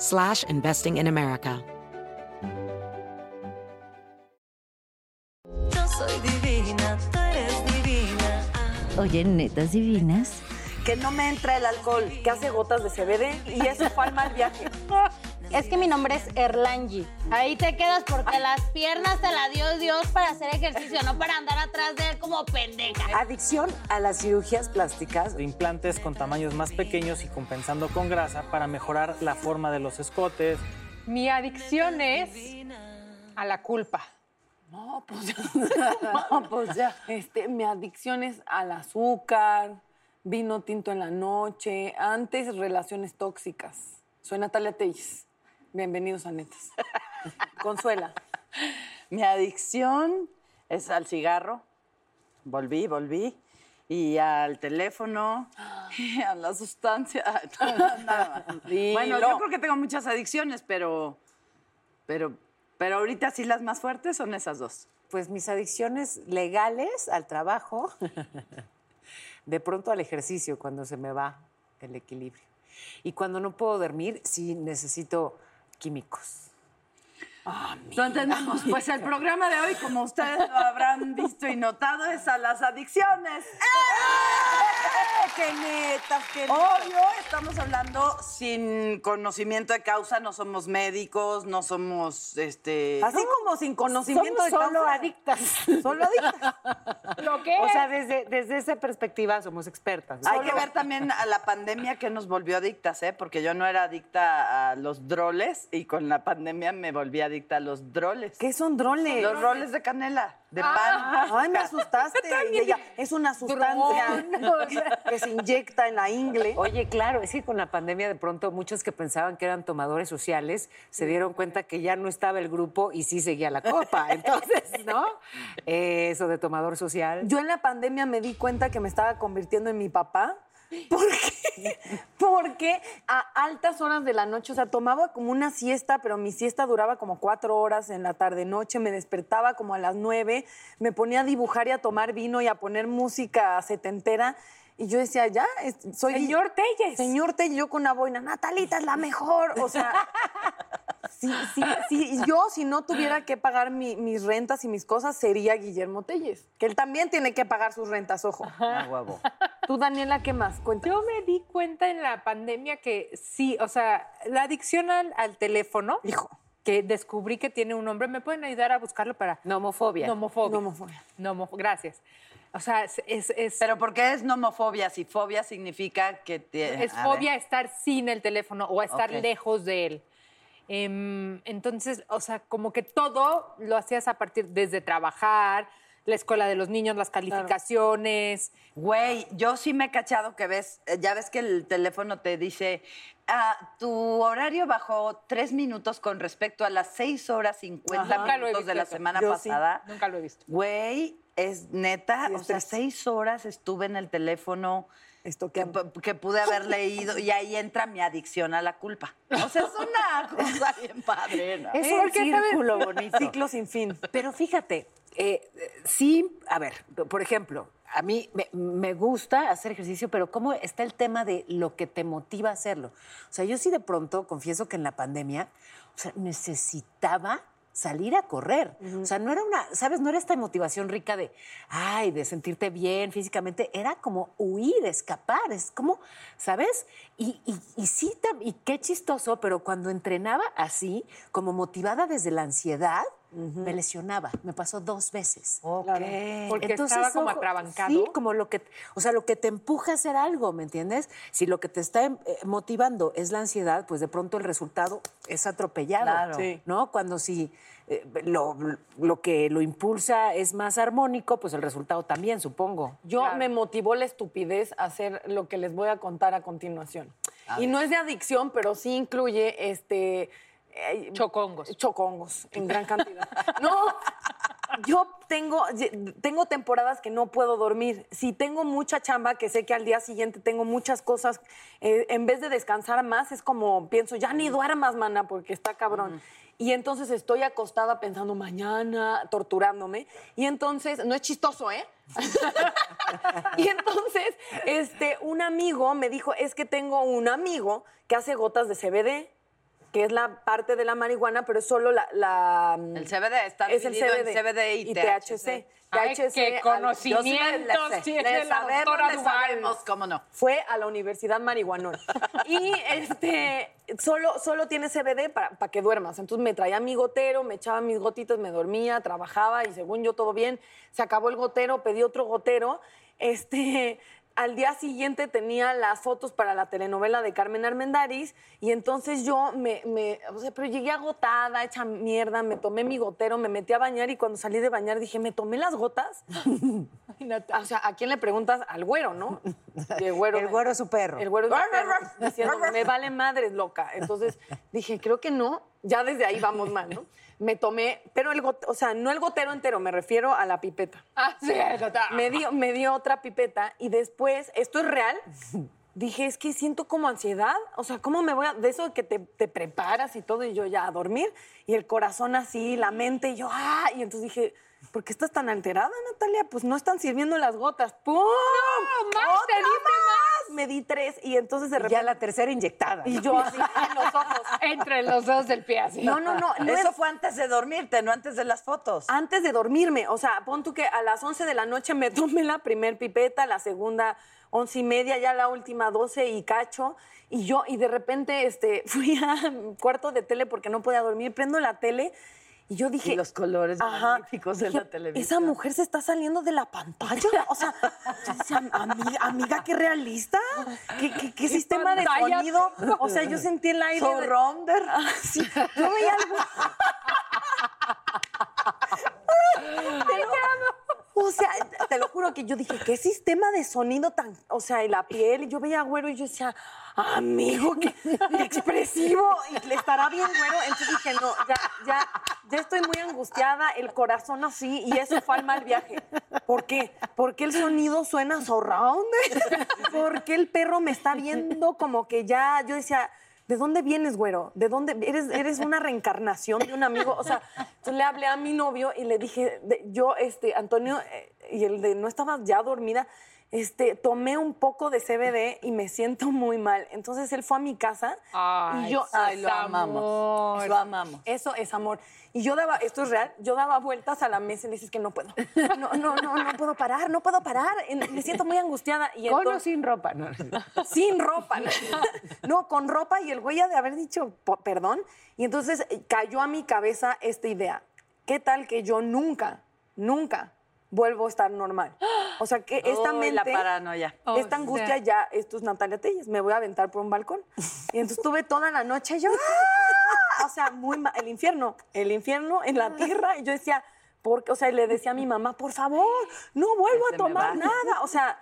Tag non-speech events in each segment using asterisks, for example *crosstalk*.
slash investing in America. Yo soy divina, tú eres divina. Oye, netas divinas. que no me entra el alcohol, que hace gotas de CBD y eso fue al mal viaje. *laughs* Es que mi nombre es Erlangi. Ahí te quedas porque las piernas te las dio Dios para hacer ejercicio, no para andar atrás de él como pendeja. Adicción a las cirugías plásticas. de implantes con tamaños más pequeños y compensando con grasa para mejorar la forma de los escotes. Mi adicción es a la culpa. No, pues ya. *laughs* No, pues ya. Este, mi adicción es al azúcar, vino tinto en la noche, antes relaciones tóxicas. Soy Natalia Telles. Bienvenidos a Netas. *laughs* Consuela. Mi adicción es al cigarro. Volví, volví. Y al teléfono, y *gasps* a la sustancia. *laughs* Nada más. Bueno, yo creo que tengo muchas adicciones, pero, pero, pero ahorita sí las más fuertes son esas dos. Pues mis adicciones legales al trabajo, de pronto al ejercicio cuando se me va el equilibrio. Y cuando no puedo dormir, sí necesito químicos. Lo entendemos. Pues el *laughs* programa de hoy, como ustedes lo habrán visto y notado, es a las adicciones. ¡Eh! ¡Qué neta, qué neta! Obvio, estamos hablando sin conocimiento de causa, no somos médicos, no somos este. Así como sin conocimiento Somos de solo causa. adictas. *laughs* Solo adictas. ¿Lo que O sea, desde, desde esa perspectiva somos expertas. Hay que ver también a la pandemia que nos volvió adictas, ¿eh? Porque yo no era adicta a los droles y con la pandemia me volví adicta a los droles. ¿Qué son drones? Los roles de canela, de pan. Ay, me asustaste. *laughs* Y ella, es una sustancia *laughs* que se inyecta en la ingle. Oye, claro, es que con la pandemia de pronto muchos que pensaban que eran tomadores sociales se dieron cuenta que ya no estaba el grupo y sí seguía la copa. *laughs* Entonces, ¿no? Eh, Eso de tomador social. Yo en la pandemia me di cuenta que me estaba convirtiendo en mi papá. ¿Por qué? Porque a altas horas de la noche, o sea, tomaba como una siesta, pero mi siesta duraba como cuatro horas en la tarde-noche, me despertaba como a las nueve, me ponía a dibujar y a tomar vino y a poner música setentera. Y yo decía, ya, es- soy... Señor Telles. Señor Telles, yo con una boina, Natalita es la mejor. O sea, *laughs* sí, yo si no tuviera que pagar mi- mis rentas y mis cosas, sería Guillermo Telles. Que él también tiene que pagar sus rentas, ojo. Ah, huevo. Tú, Daniela, ¿qué más? Cuéntame. Yo me di cuenta en la pandemia que sí, o sea, la adicción al, al teléfono, Hijo. Que descubrí que tiene un nombre, ¿me pueden ayudar a buscarlo para...? Nomofobia. Nomofobia. Nomofobia. Nomo- gracias. O sea, es... es, es- Pero ¿por qué es nomofobia? Si fobia significa que te... es a fobia ver. estar sin el teléfono o estar lejos de él. Em, entonces, o sea, como que todo lo hacías a partir desde trabajar, la escuela de los niños, las calificaciones. Güey, yo sí me he cachado que ves, eh, ya ves que el teléfono te dice, ah, tu horario bajó tres minutos con respecto a las seis horas cincuenta Ajá. Minutos de la semana Yo sí. pasada. Nunca lo he visto. Güey, es neta, Sí, o sea, triste. seis horas estuve en el teléfono Esto que, que... pude haber leído y ahí entra mi adicción a la culpa. O sea, es una *laughs* cosa bien padre. ¿no? Es un círculo *laughs* bonito. Ciclo sin fin. Pero fíjate, eh, sí, a ver, por ejemplo, a mí me, me gusta hacer ejercicio, pero ¿cómo está el tema de lo que te motiva a hacerlo? O sea, yo sí de pronto, confieso que en la pandemia, o sea, necesitaba salir a correr. O sea, no era una, ¿sabes? No era esta motivación rica de, ay, de sentirte bien físicamente. Era como huir, escapar. Es como, ¿sabes? Y, y, y sí, y qué chistoso, pero cuando entrenaba así, como motivada desde la ansiedad, me lesionaba. Me pasó dos veces. Porque estaba como ojo, atrabancado. Sí, como lo que, o sea, lo que te empuja a hacer algo, ¿me entiendes? Si lo que te está eh, motivando es la ansiedad, pues de pronto el resultado es atropellado, Claro. Sí. ¿no? Cuando si eh, lo, lo que lo impulsa es más armónico, pues el resultado también, supongo. Yo me motivó la estupidez a hacer lo que les voy a contar a continuación. y no es de adicción, pero sí incluye este eh, Chocongos. chocongos en gran cantidad. *laughs* no, yo tengo, tengo temporadas que no puedo dormir. Si tengo mucha chamba, que sé que al día siguiente tengo muchas cosas, eh, en vez de descansar más, es como pienso, ya ni duermas, mana, porque está cabrón. Y entonces estoy acostada pensando mañana, torturándome. Y entonces, no es chistoso, ¿eh? *laughs* y entonces, este, un amigo me dijo, es que tengo un amigo que hace gotas de CBD, que es la parte de la marihuana, pero es solo la... la- El CBD está es el dividido en CBD, CBD y THC. Ay, THC, qué al- conocimientos sí tiene la doctora Duval. ¿Cómo no? Fue a la Universidad Marihuanol. Y *laughs* este, solo, solo tiene CBD para, para que duermas. Entonces me traía mi gotero, me echaba mis gotitas, me dormía, trabajaba y según yo todo bien. Se acabó el gotero, pedí otro gotero. Este, al día siguiente tenía las fotos para la telenovela de Carmen Armendáriz y entonces yo me, me- o sea, pero llegué agotada, hecha mierda, me tomé mi gotero, me metí a bañar y cuando salí de bañar dije, ¿me tomé las gotas? *laughs* o sea, ¿a quién le preguntas? Al güero, ¿no? Y el güero, El me- güero es su perro. el güero es mi perro, *laughs* diciendo, me vale madres, loca. Entonces dije, creo que no. Ya desde ahí vamos mal, ¿no? Me tomé, pero el gotero, o sea, no el gotero entero, me refiero a la pipeta. Ah, sí. Me dio, me dio otra pipeta y después, ¿esto es real? Dije, es que siento como ansiedad. O sea, ¿cómo me voy a.? De eso de que te, te preparas y todo, y yo ya a dormir, y el corazón así, la mente, y yo, ¡ah! Y entonces dije, ¿por qué estás tan alterada, Natalia? Pues no están sirviendo las gotas. ¡Pum! más, ¡Otra te diste más! Me di tres, y entonces de Y repente. ya la tercera inyectada. Y yo así, en los ojos. *laughs* Entre los dos del pie así. No, no, no. no Eso es- fue antes de dormirte, no antes de las fotos. antes de dormirme. O sea, pon tú que a las 11 de la noche me *laughs* tomé la primer pipeta, la segunda once y media, ya la última 12 y cacho. Y yo, y de repente este, *laughs* fui al cuarto de tele porque no podía dormir, prendo la tele y yo dije... Y los colores Ajá. magníficos de la televisión. Esa mujer se está saliendo de la pantalla. O sea, yo decía, amiga, amiga, qué realista. ¿Qué, qué- qué sistema de sonido? O sea, yo sentí el aire. de- Surrounder. *laughs* Ah, sí. Yo veía algo. O sea, te lo juro que yo dije, ¿qué sistema de sonido tan. O sea, y la piel, y yo veía güero y yo decía, amigo, qué, qué expresivo. Y le estará bien güero. Entonces dije, no, ya, ya, ya estoy muy angustiada, el corazón así, y eso fue al mal viaje. ¿Por qué? Porque el sonido suena surround. *laughs* Porque el perro me está viendo como que ya. Yo decía. ¿De dónde vienes, güero? ¿De dónde? Eres, eres una *laughs* reencarnación de un amigo. O sea, entonces le hablé a mi novio y le dije, de- yo, este, Antonio, eh, y el de no estaba ya dormida, este, tomé un poco de CBD y me siento muy mal. Entonces él fue a mi casa Ay, y yo, Ay, lo amamos. Lo amamos. eso es amor. Y yo daba, esto es real, yo daba vueltas a la mesa y le dices que no puedo. No, no, no, no puedo parar, no puedo parar. Me siento muy angustiada. Y Con o entonces- sin ropa. No. sin ropa. ¿no? No, con ropa y el güey ha de haber dicho "Po- perdón. Y entonces eh, cayó a mi cabeza esta idea. ¿Qué tal que yo nunca, nunca vuelvo a estar normal? O sea, que *gasps* esta mente... la paranoia. O esta angustia sea. ya, esto es Natalia Telles, me voy a aventar por un balcón. Y entonces estuve toda la noche yo, ¡ah! o sea, muy ma- el infierno, el infierno en la tierra. Y yo decía, porque, o sea, le decía a mi mamá, por favor, no vuelvo a tomar nada. O sea,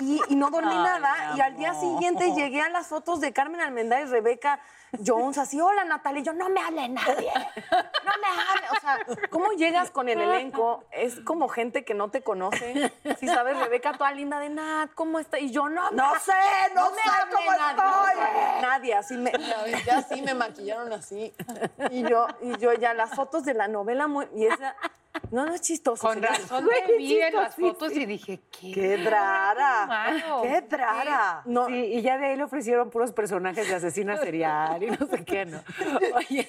y, y no dormí Ay, nada. Y al día siguiente llegué a las fotos de Carmen Almendáriz, Rebeca Jones, así, hola Natalia. Y yo, no me hable nadie. No me hable. O sea, ¿cómo llegas con el elenco? Es como gente que no te conoce. Si sabes, Rebeca, toda linda de Nat, ¿cómo está? Y yo, no, No sé, no me sé hable cómo nadie. estoy. Nadie, así me, ya así me maquillaron así. Y yo, y yo ya las fotos de la novela muy, y esa, No, no es chistoso. Con razón te vi en las fotos y dije, ¿qué? ¡Qué rara! Malo. ¡Qué rara! No, sí, y ya de ahí le ofrecieron puros personajes de asesina serial y no sé qué, ¿no? *laughs* Oye,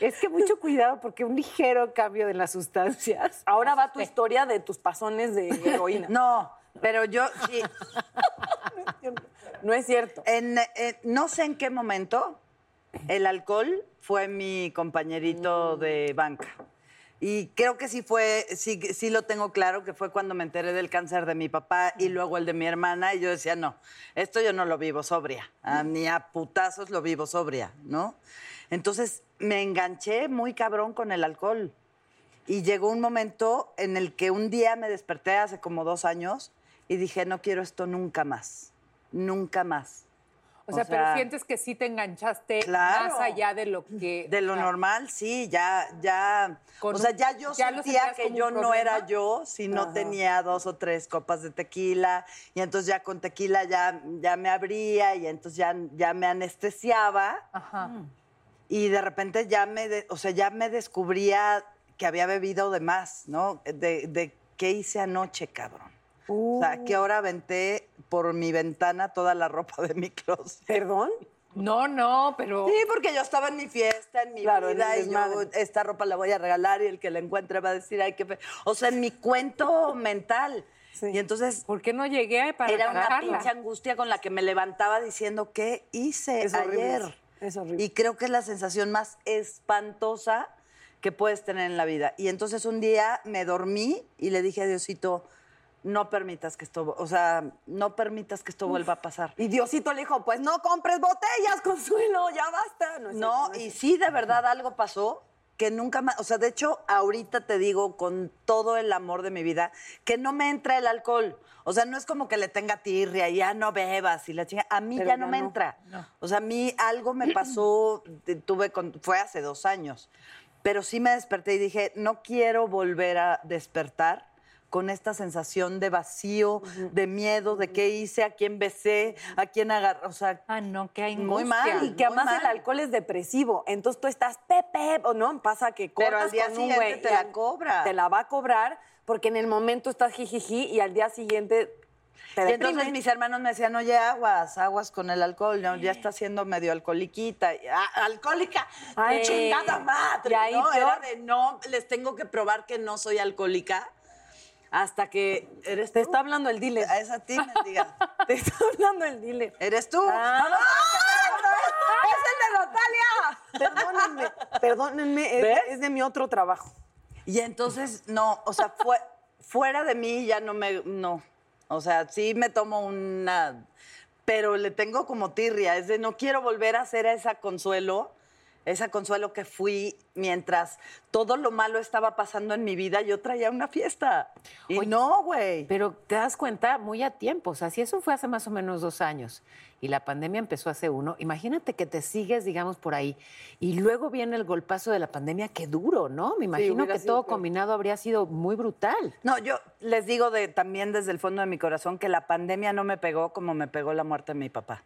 es que mucho cuidado porque un ligero cambio de las sustancias. Ahora va tu historia de tus pasones de heroína. No, pero yo sí. No es cierto. En, eh, no sé en qué momento el alcohol fue mi compañerito de banca. Y creo que sí fue, sí, sí lo tengo claro, que fue cuando me enteré del cáncer de mi papá y luego el de mi hermana. Y yo decía, no, esto yo no lo vivo sobria. A, ni a putazos lo vivo sobria, ¿no? Entonces me enganché muy cabrón con el alcohol. Y llegó un momento en el que un día me desperté hace como dos años y dije, no quiero esto nunca más. Nunca más. O sea, pero sientes que sí te enganchaste Claro. más allá de lo que... De lo normal, sí, ya, ya. Con o sea, ya yo ya sentía que yo no era yo si no Ajá. tenía dos o tres copas de tequila. Y entonces ya con tequila ya, ya me abría y entonces ya, ya me anestesiaba. Ajá. Y de repente ya me, de- o sea, ya me descubría que había bebido de más, ¿no? De, de qué hice anoche, cabrón. O sea, Uh. que ahora aventé por mi ventana toda la ropa de mi closet. ¿Perdón? No, no, pero... Sí, porque yo estaba en mi fiesta, en mi Claro, vida, y yo esta ropa la voy a regalar y el que la encuentre va a decir, ay, qué fe-". O sea, en mi cuento mental. Sí. Y entonces ¿Por qué no llegué para era una trabajarla? pinche angustia con la que me levantaba diciendo, ¿qué hice Es horrible. ayer? Es horrible. Y creo que es la sensación más espantosa que puedes tener en la vida. Y entonces un día me dormí y le dije a Diosito, no permitas que esto, o sea, no permitas que esto vuelva a pasar. Y Diosito le dijo, pues no compres botellas, *laughs* Consuelo, ya basta. No, y sí, de verdad algo pasó que nunca más, o sea, de hecho, ahorita te digo con todo el amor de mi vida que no me entra el alcohol. O sea, no es como que le tenga tirria, ya no bebas y la chinga. A mí Pero ya no me no. entra. O sea, a mí algo me *clears throat* pasó, tuve con- fue hace dos años. Pero sí me desperté y dije, no quiero volver a despertar con esta sensación de vacío, de miedo, de qué hice, a quién besé, a quién agarré. O sea, Ah, no, qué angustia. Muy mal. Y que además el alcohol es depresivo. Entonces tú estás pepe, o no, pasa que Pero cortas al día con un siguiente güey te la cobra. Te la va a cobrar porque en el momento estás jijiji y al día siguiente te Y entonces mis hermanos me decían, oye, aguas, aguas con el alcohol, ¿no? ya está siendo medio alcoholiquita. "Ah, alcohólica, ¡Qué chingada madre! y ahí ¿no? Era de, no, les tengo que probar que no soy alcohólica hasta que eres Te está hablando el dealer. A esa ti, mendiga. *laughs* Te está hablando el dealer. ¿Eres tú? Ah. ¡Es el de Natalia! Perdónenme, perdónenme, es, de mi otro trabajo. Y entonces, no, o sea, fue, fuera de mí ya no me, no. O sea, sí me tomo una, pero le tengo como tirria, es de no quiero volver a ser esa consuelo, esa consuelo que fui mientras todo lo malo estaba pasando en mi vida, yo traía una fiesta. Y no, güey. Pero te das cuenta muy a tiempo. O sea, si eso fue hace más o menos dos años y la pandemia empezó hace uno, imagínate que te sigues, digamos, por ahí. Y luego viene el golpazo de la pandemia, qué duro, ¿no? Me imagino que todo combinado habría sido muy brutal. No, yo les digo de, también desde el fondo de mi corazón que la pandemia no me pegó como me pegó la muerte de mi papá.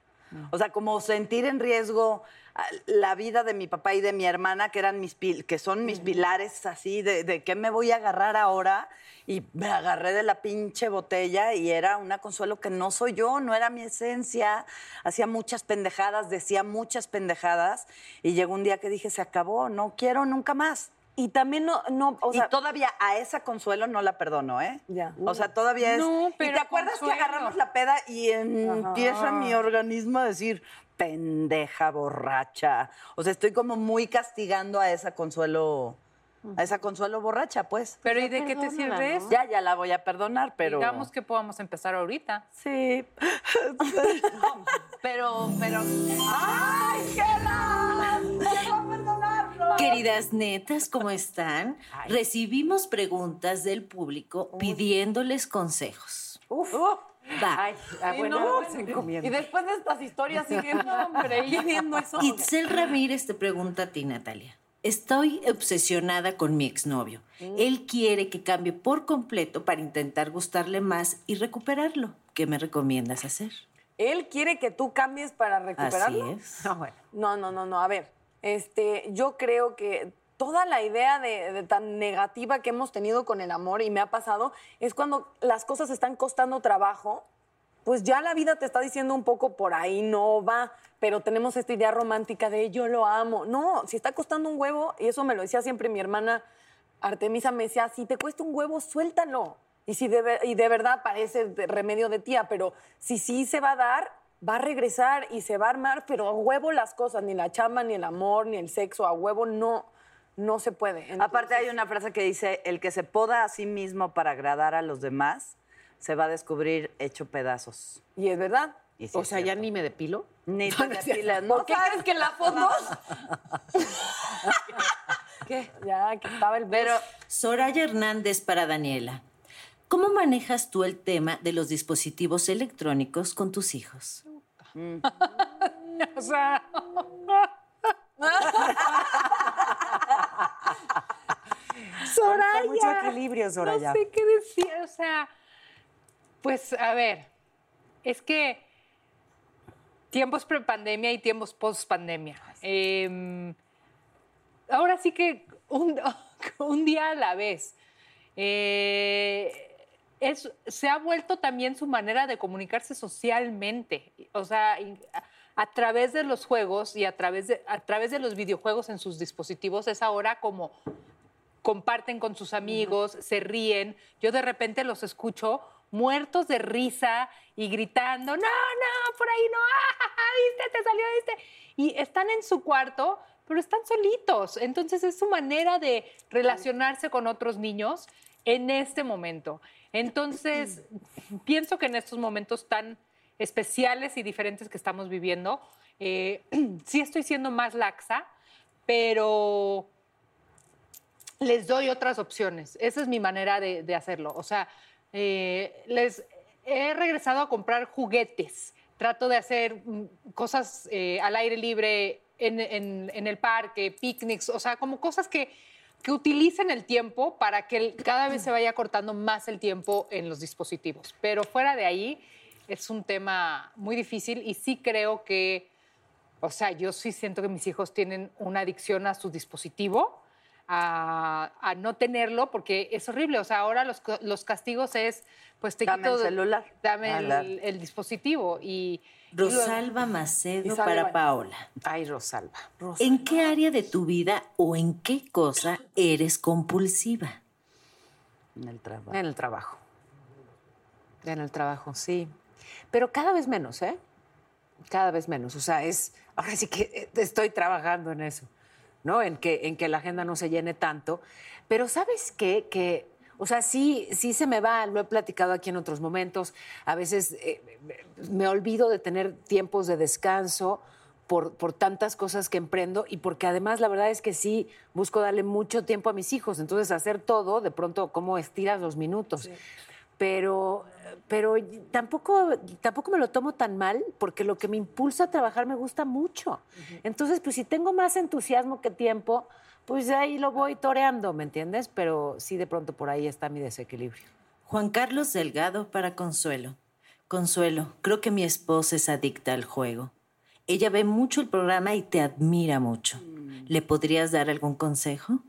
O sea, como sentir en riesgo ah, la vida de mi papá y de mi hermana, que eran mis pil- que son mis pilares así, de, de qué me voy a agarrar ahora. Y me agarré de la pinche botella y era una consuelo que no soy yo, no era mi esencia. Hacía muchas pendejadas, decía muchas pendejadas. Y llegó un día que dije, se acabó, no quiero nunca más. Y también no, no o sea, y todavía a esa Consuelo no la perdono, ¿eh? Ya. O sea, todavía es. No, ¿Y pero te acuerdas Consuelo. que agarramos la peda y empieza mi organismo a decir, pendeja, borracha? O sea, estoy como muy castigando a esa Consuelo, a esa Consuelo borracha, pues. Pero ¿y de qué te sirve eso? Ya, ya la voy a perdonar, pero. Digamos que podamos empezar ahorita. Sí. *laughs* pero, pero. ¡Ay, a perdonarlo! Queridas netas, ¿cómo están? Recibimos preguntas del público pidiéndoles consejos. uf. Va. Ay, ah, Sí, bueno, no. luego se encomienda. Y después de estas historias siguen hombre, viendo eso. Itzel Ramírez te pregunta a ti, Natalia. Estoy obsesionada con mi exnovio. Él quiere que cambie por completo para intentar gustarle más y recuperarlo. ¿Qué me recomiendas hacer? Él quiere que tú cambies para recuperarlo. Así es. No, bueno. No, no, no, no. A ver, este, yo creo que toda la idea de, tan negativa que hemos tenido con el amor y me ha pasado es cuando las cosas están costando trabajo, pues ya la vida te está diciendo un poco por ahí no va, pero tenemos esta idea romántica de yo lo amo. No, si está costando un huevo, y eso me lo decía siempre mi hermana Artemisa, me decía, si te cuesta un huevo, suéltalo. Y, si de, verdad parece remedio de tía, pero si sí se va a dar, va a regresar y se va a armar, pero a huevo las cosas, ni la chamba, ni el amor, ni el sexo, a huevo no, no se puede. Aparte hay una frase que dice, el que se poda a sí mismo para agradar a los demás, se va a descubrir hecho pedazos. Y es verdad. Y sí O es sea, ya ni me depilo. Ni te depilas, ¿no? ¿Por qué crees que en la foto? *laughs* ¿Qué? Ya, que estaba el Pero Soraya Hernández para Daniela. ¿Cómo manejas tú el tema de los dispositivos electrónicos con tus hijos? *laughs* O sea, *laughs* Soraya. Con mucho equilibrio, Soraya. no sé qué decir. O sea, pues a ver, es que tiempos pre-pandemia y tiempos post-pandemia. Eh, ahora sí que un, *laughs* un día a la vez. Eh, es, se ha vuelto también su manera de comunicarse socialmente. O sea, a, través de los juegos y a través de, a través de los videojuegos en sus dispositivos es ahora como comparten con sus amigos, se ríen. Yo de repente los escucho muertos de risa y gritando, no, no, por ahí no, ah, viste, te salió, viste. Y están en su cuarto, pero están solitos. Entonces es su manera de relacionarse con otros niños en este momento. Entonces, *clears throat* pienso que en estos momentos tan especiales y diferentes que estamos viviendo, eh, *clears throat* sí estoy siendo más laxa, pero les doy otras opciones. Esa es mi manera de, de hacerlo. O sea, eh, les he regresado a comprar juguetes. Trato de hacer mm, cosas eh, al aire libre en, en- en el parque, picnics, o sea, como cosas que, que utilicen el tiempo para que cada vez se vaya cortando más el tiempo en los dispositivos. Pero fuera de ahí es un tema muy difícil y sí creo que o sea, yo sí siento que mis hijos tienen una adicción a su dispositivo, a, a no tenerlo, porque es horrible. O sea, ahora los, co- los castigos es, pues te Dame quito... el celular. Dame Ah, el, dispositivo. Y, y lo- Rosalba Macedo Y para bueno. Paola. Ay, Rosalba. ¿En qué área de tu vida o en qué cosa eres compulsiva? En el trabajo. En el trabajo. En el trabajo, sí. Pero cada vez menos, ¿eh? Cada vez menos. O sea, es. Ahora sí que eh, estoy trabajando en eso, ¿no? En que, en que la agenda no se llene tanto. Pero ¿sabes qué? Que. O sea, sí, sí se me va, lo he platicado aquí en otros momentos. A veces eh, me olvido de tener tiempos de descanso por, por tantas cosas que emprendo y porque además la verdad es que sí busco darle mucho tiempo a mis hijos. Entonces, hacer todo, de pronto, ¿cómo estiras los minutos? Pero, pero tampoco, tampoco me lo tomo tan mal porque lo que me impulsa a trabajar me gusta mucho. Entonces, pues si tengo más entusiasmo que tiempo, pues ahí lo voy toreando, ¿me entiendes? Pero sí, de pronto por ahí está mi desequilibrio. Juan Carlos Delgado para Consuelo. Consuelo, creo que mi esposa es adicta al juego. Ella ve mucho el programa y te admira mucho. ¿Le podrías dar algún consejo?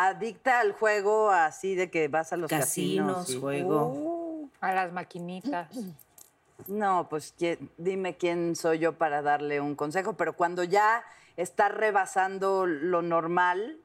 Adicta al juego así de que vas a los Casinos, casinos. y- juego. a las maquinitas. *clears throat* No, pues ¿quién- dime quién soy yo para darle un consejo, pero cuando ya está rebasando lo normal,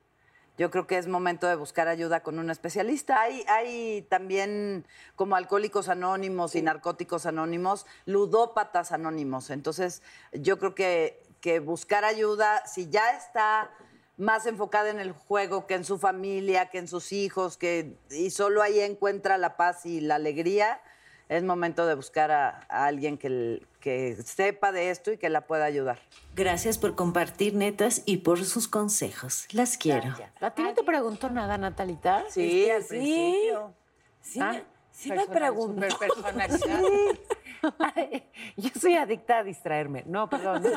yo creo que es momento de buscar ayuda con un especialista. Hay, hay también como alcohólicos anónimos y narcóticos anónimos, ludópatas anónimos. Entonces, yo creo que, que buscar ayuda, si ya está más enfocada en el juego que en su familia, que en sus hijos, que, y solo ahí encuentra la paz y la alegría, es momento de buscar a, a alguien que, que sepa de esto y que la pueda ayudar. Gracias por compartir netas y por sus consejos. Las quiero. ¿A ti no te preguntó nada, Natalita? Sí, al sí. principio. Sí, Ah, me, sí me preguntó. *laughs* Ay, *laughs* Yo soy adicta a distraerme. No, perdón. *laughs*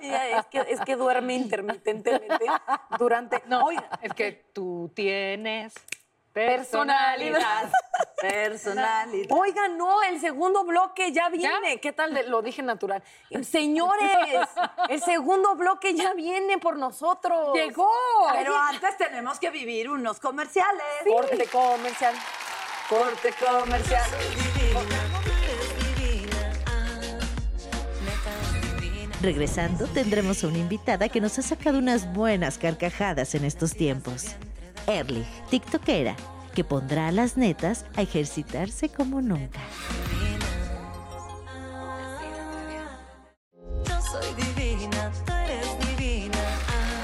Sí, es, que, es que duerme intermitentemente durante... No, Oiga, es que tú tienes Personalidad. Personalidad. *laughs* Oigan, no, el segundo bloque ya viene. ¿Qué tal? de- lo dije natural. Señores, el segundo bloque ya viene por nosotros. Llegó. Pero antes tenemos que vivir unos comerciales. Corte comercial. Corte comercial. Regresando, tendremos a una invitada que nos ha sacado unas buenas carcajadas en estos tiempos. Erlich, TikTokera, que pondrá a las netas a ejercitarse como nunca. Yo soy divina, tú eres divina. Ah,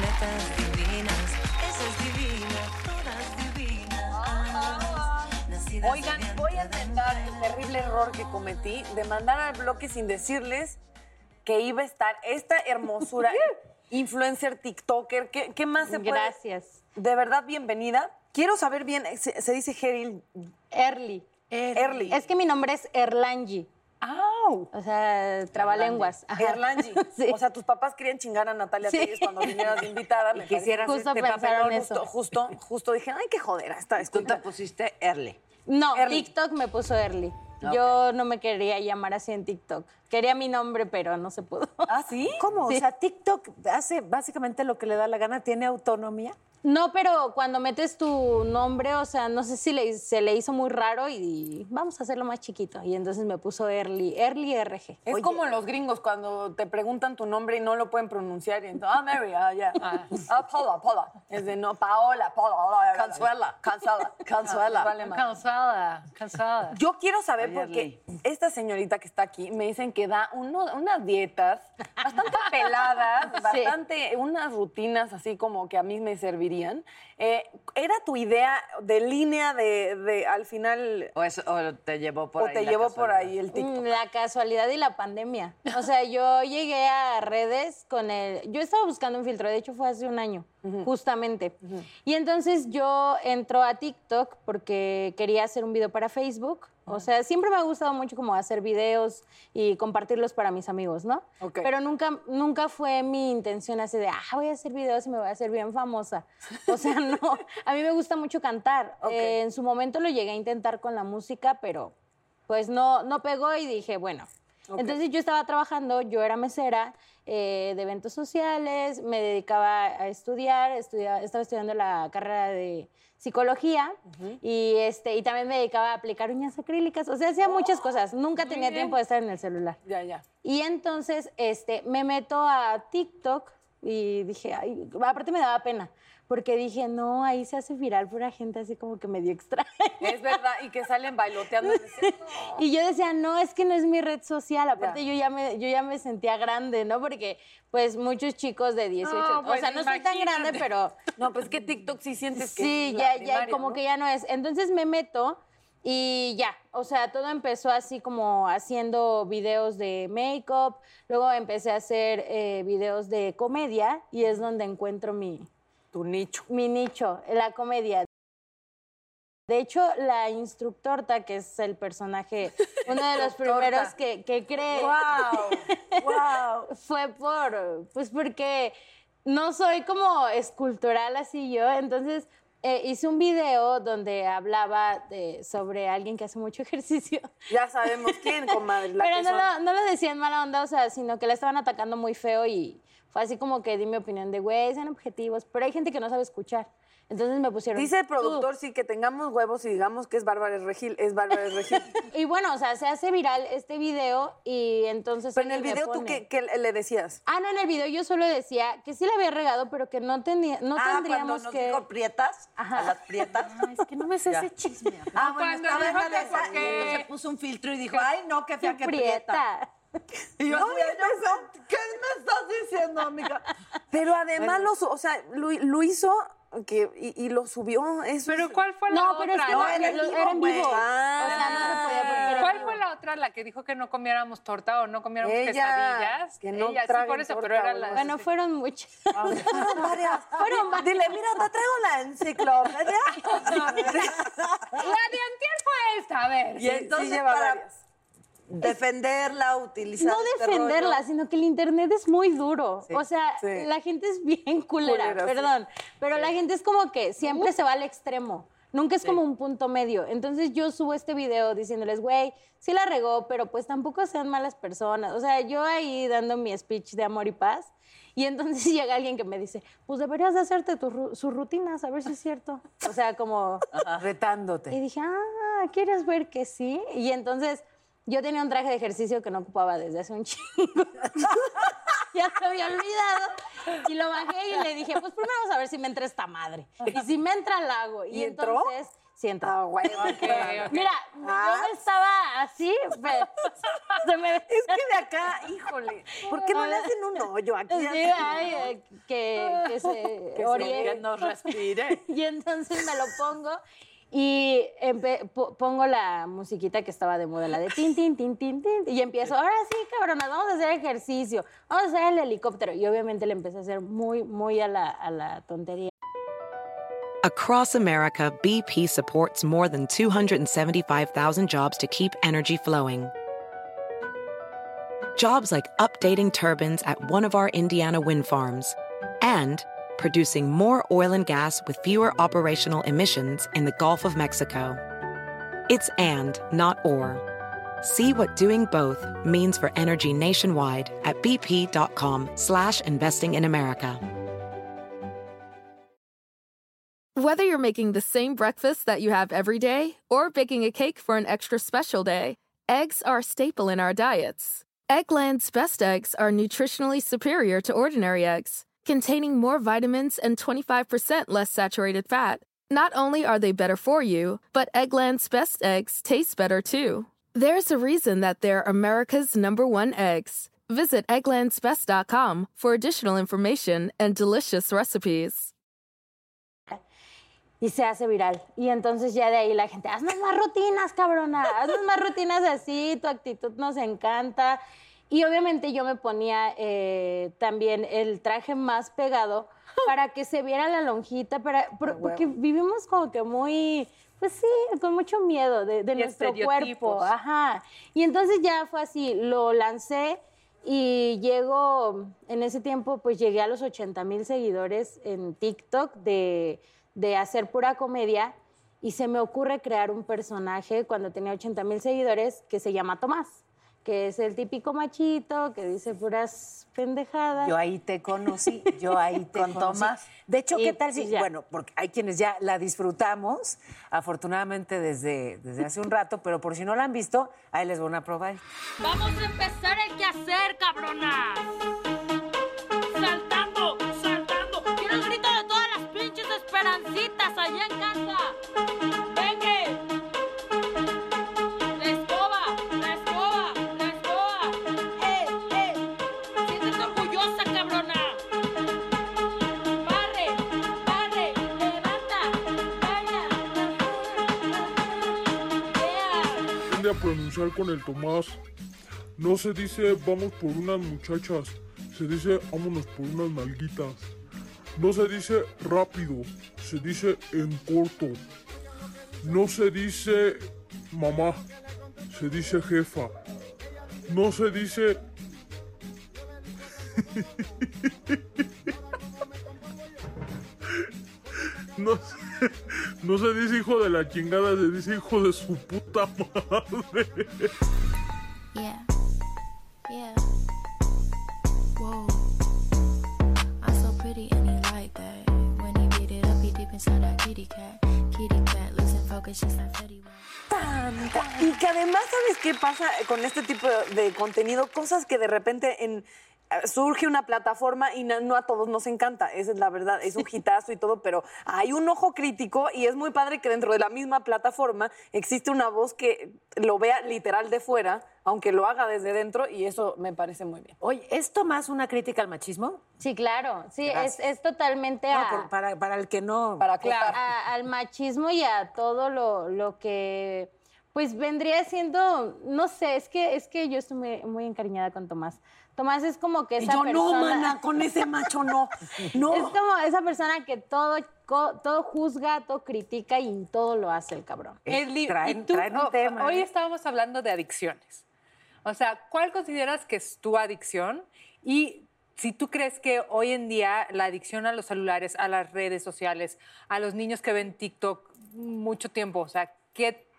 netas divinas, esa es divina, todas divinas. Ah, nacidas Oigan, voy a enmendar el terrible error que cometí de mandar al bloque sin decirles que iba a estar esta hermosura *laughs* influencer, TikToker. ¿Qué, qué más se puede? Gracias. De verdad, bienvenida. Quiero saber bien, se, se dice Heril Early. Early. Es que mi nombre es Erlangi. ¡Au! O sea, trabalenguas. Ajá. Erlangi. *laughs* Sí. O sea, tus papás querían chingar a Natalia Sí. Telles cuando vinieras de invitada. me quisieras. Justo este pensaron papelón, eso. Justo, justo, justo dije, ay, qué joder, esta Tú te pusiste Early. No, Early. TikTok me puso Early. Yo no me quería llamar así en TikTok. Quería mi nombre, pero no se pudo. *laughs* ¿Ah, sí? ¿Cómo? Sí. O sea, TikTok hace básicamente lo que le da la gana, tiene autonomía. No, pero cuando metes tu nombre, o sea, no sé si le- se le hizo muy raro y vamos a hacerlo más chiquito. Y entonces me puso Early, Early RG. Es como los gringos cuando te preguntan tu nombre y no lo pueden pronunciar. Y entonces, ah, Mary, ah, ya. Ah, Paula, Paula. Es de no, Paola, Paola. Consuela. Consuela. *laughs* Consuela. Madre. Cansada, cansada. Yo quiero saber Oye, porque esta señorita que está aquí me dicen que da uno- unas dietas bastante *laughs* peladas, bastante, unas rutinas así como que a mí me servirían. Eh, ¿Era tu idea de línea de, de al final O, eso- o te llevó por o ahí. te llevó por ahí el TikTok? Mm, La casualidad y la pandemia. O sea, yo llegué a redes con el... Yo estaba buscando un filtro, de hecho fue hace un año, justamente. Y entonces yo entro a TikTok porque quería hacer un video para Facebook. O sea, siempre me ha gustado mucho como hacer videos y compartirlos para mis amigos, ¿no? Ok. Pero nunca, nunca fue mi intención así de, ah, voy a hacer videos y me voy a hacer bien famosa. O sea, *laughs* no. A mí me gusta mucho cantar. Eh, en su momento lo llegué a intentar con la música, pero pues no, no pegó y dije, bueno. Entonces yo estaba trabajando, yo era mesera eh, de eventos sociales, me dedicaba a estudiar, estudia- estaba estudiando la carrera de psicología y, este, y también me dedicaba a aplicar uñas acrílicas, o sea, hacía muchas cosas, nunca tenía tiempo de estar en el celular. Ya, ya. Y entonces este, me meto a TikTok y dije, ay, aparte me daba pena, porque dije, no, ahí se hace viral pura gente así como que medio extraña. Es verdad, y que salen bailoteando. *laughs* Y yo decía, no, es que no es mi red social. Aparte, yo, ya me, yo ya me sentía grande, ¿no? Porque, pues, muchos chicos de 18, No, o pues, sea, no soy tan grande, pero No, pues que TikTok sí sientes que sí, es ya, la ya, primaria, como ¿no? que ya no es. Entonces me meto y ya, o sea, todo empezó así como haciendo videos de make-up, luego empecé a hacer eh, videos de comedia y es donde encuentro mi, Tu nicho. mi nicho, la comedia. De hecho, la instructorta, que es el personaje, uno de los *laughs* primeros que, que creé, ¡Wow! ¡Wow! fue por, pues porque no soy como escultural así yo, entonces eh, hice un video donde hablaba de, sobre alguien que hace mucho *laughs* ejercicio. Ya sabemos quién, comadre. La Pero que no son. lo, no lo decía en mala onda, o sea, sino que la estaban atacando muy feo y fue así como que di mi opinión de, güey, sean objetivos, pero hay gente que no sabe escuchar. Entonces me pusieron... Dice el "Tú". productor, sí, que tengamos huevos y digamos que es Bárbara Regil. Es Bárbara Regil. *laughs* Y bueno, o sea, se hace viral este video y entonces... Pero en el video, ¿tú qué, qué le decías? Ah, no, en el video yo solo decía que sí la había regado, pero que no, tenía, no Ah, cuando tendríamos nos que... dijo prietas, a las prietas. *laughs* es que no me sé ese chisme. Ah, bueno, Cuando estaba en dijo la que de esa, porque- se puso un filtro y dijo, ay, no, qué fea, qué prieta. prieta. Y yo, así, yo, ¿qué me estás diciendo, amiga? *laughs* Pero además, lo, su- o sea, lo, lo hizo que, y, y lo subió. Eso Pero es- ¿cuál fue la No, otra? pero es que No, no, en el lo- vivo, era en vivo. Ah. o sea, no se podía era ¿Cuál fue la otra, la que dijo que no comiéramos torta o no comiéramos Ella, quesadillas? que no Ella, sí, por eso, torta pero era o la... algo Bueno, fueron muchas. *laughs* Fueron varias. Fueron varias. Dile, mira, te traigo la enciclopedia. *laughs* La de antier fue esta, a ver. Y entonces, lleva para, varias. Defenderla, utilizar no este defenderla, rollo. sino que el internet es muy duro. Sí, o sea, sí. la gente es bien culera, Culera, sí. perdón. Pero la gente es como que siempre se va al extremo. Nunca es como un punto medio. Entonces yo subo este video diciéndoles, güey, sí la regó, pero pues tampoco sean malas personas. O sea, yo ahí dando mi speech de amor y paz. Y entonces *laughs* llega alguien que me dice, pues deberías de hacerte tu ru- sus rutinas, a ver si es cierto. O sea, como... Retándote. Y dije, ah, ¿quieres ver que sí? Y entonces yo tenía un traje de ejercicio que no ocupaba desde hace un *laughs* chingo. *laughs* ya se había olvidado. Y lo bajé y le dije, pues primero vamos a ver si me entra esta madre. Y si me entra, la hago. Y, ¿Y entró? entonces, sí entró. Ah, güey. Mira, Ah. yo no estaba así, pero *laughs* se me... Es que de acá, híjole, ¿por qué no le hacen un hoyo aquí? Sí, ay, eh, que, que se Que, se- oriente. que nos respire. Y entonces me lo pongo y pongo la musiquita que estaba de moda, la de tin, tin, tin, tin, tin. Y empiezo, ahora sí, cabronas, vamos a hacer ejercicio, vamos a hacer el helicóptero. Y obviamente le empecé a hacer muy, muy a la, a la tontería. Across America, BP supports more than 275,000 jobs to keep energy flowing. Jobs like updating turbines at one of our Indiana wind farms and producing more oil and gas with fewer operational emissions in the Gulf of Mexico. It's and, not or. See what doing both means for energy nationwide at bp.com slash investing in America. Whether you're making the same breakfast that you have every day or baking a cake for an extra special day, eggs are a staple in our diets. Eggland's best eggs are nutritionally superior to ordinary eggs, containing more vitamins and 25% less saturated fat. Not only are they better for you, but Eggland's best eggs taste better too. There's a reason that they're America's number one eggs. Visit egglandsbest.com for additional information and delicious recipes. Y se hace viral. Y entonces ya de ahí la gente, haznos más rutinas, cabrona, haznos más rutinas así, tu actitud nos encanta. Y obviamente yo me ponía eh, también el traje más pegado *laughs* para que se viera la lonjita, para, por- porque vivimos como que muy, pues sí, con mucho miedo de, nuestro cuerpo. Ajá. Y entonces ya fue así, lo lancé y llego, en ese tiempo, pues llegué a los 80 mil seguidores en TikTok de, de hacer pura comedia y se me ocurre crear un personaje cuando tenía 80 mil seguidores que se llama Tomás, que es el típico machito que dice puras pendejadas. Yo ahí te conocí, yo ahí *laughs* te Con conocí. Tomás. De hecho, Y ¿qué tal si, pues ya. bueno, porque hay quienes ya la disfrutamos, afortunadamente desde, desde hace un rato, pero por si no la han visto, ahí les voy a prueba. Vamos a empezar el quehacer, cabrona. Con el Tomás. No se dice vamos por unas muchachas, se dice vámonos por unas nalguitas. No se dice rápido, se dice en corto. No se dice mamá, se dice jefa. No se dice... *laughs* No se, no se dice hijo de la chingada, se dice hijo de su puta madre. Yeah. Yeah. Whoa. I'm so pretty and he like that. When he beat it up, he deep inside that kitty cat. Kitty cat losing focus just like Fetty Wap. Tan, tan. Y que además, ¿sabes qué pasa con este tipo de contenido? Cosas que de repente en, surge una plataforma y na- no a todos nos encanta, esa es la verdad, es un hitazo y todo, pero hay un ojo crítico y es muy padre que dentro de la misma plataforma existe una voz que lo vea literal de fuera, aunque lo haga desde dentro y eso me parece muy bien. Oye, ¿es Tomás una crítica al machismo? Sí, claro, sí, es, es totalmente No, a- por- para, para el que no... Para a- al machismo y a todo lo, lo que pues vendría siendo, no sé, es que es que yo estoy muy, muy encariñada con Tomás. Tomás es como que Y esa yo persona no, mana, *laughs* con ese macho no, no. Es como esa persona que todo todo juzga, todo critica y todo lo hace el cabrón. Erly, traen- y tú, traen un tema, Hoy ¿eh? estábamos hablando de adicciones. O sea, ¿cuál consideras que es tu adicción? Y si tú crees que hoy en día la adicción a los celulares, a las redes sociales, a los niños que ven TikTok mucho tiempo, o sea, ¿qué,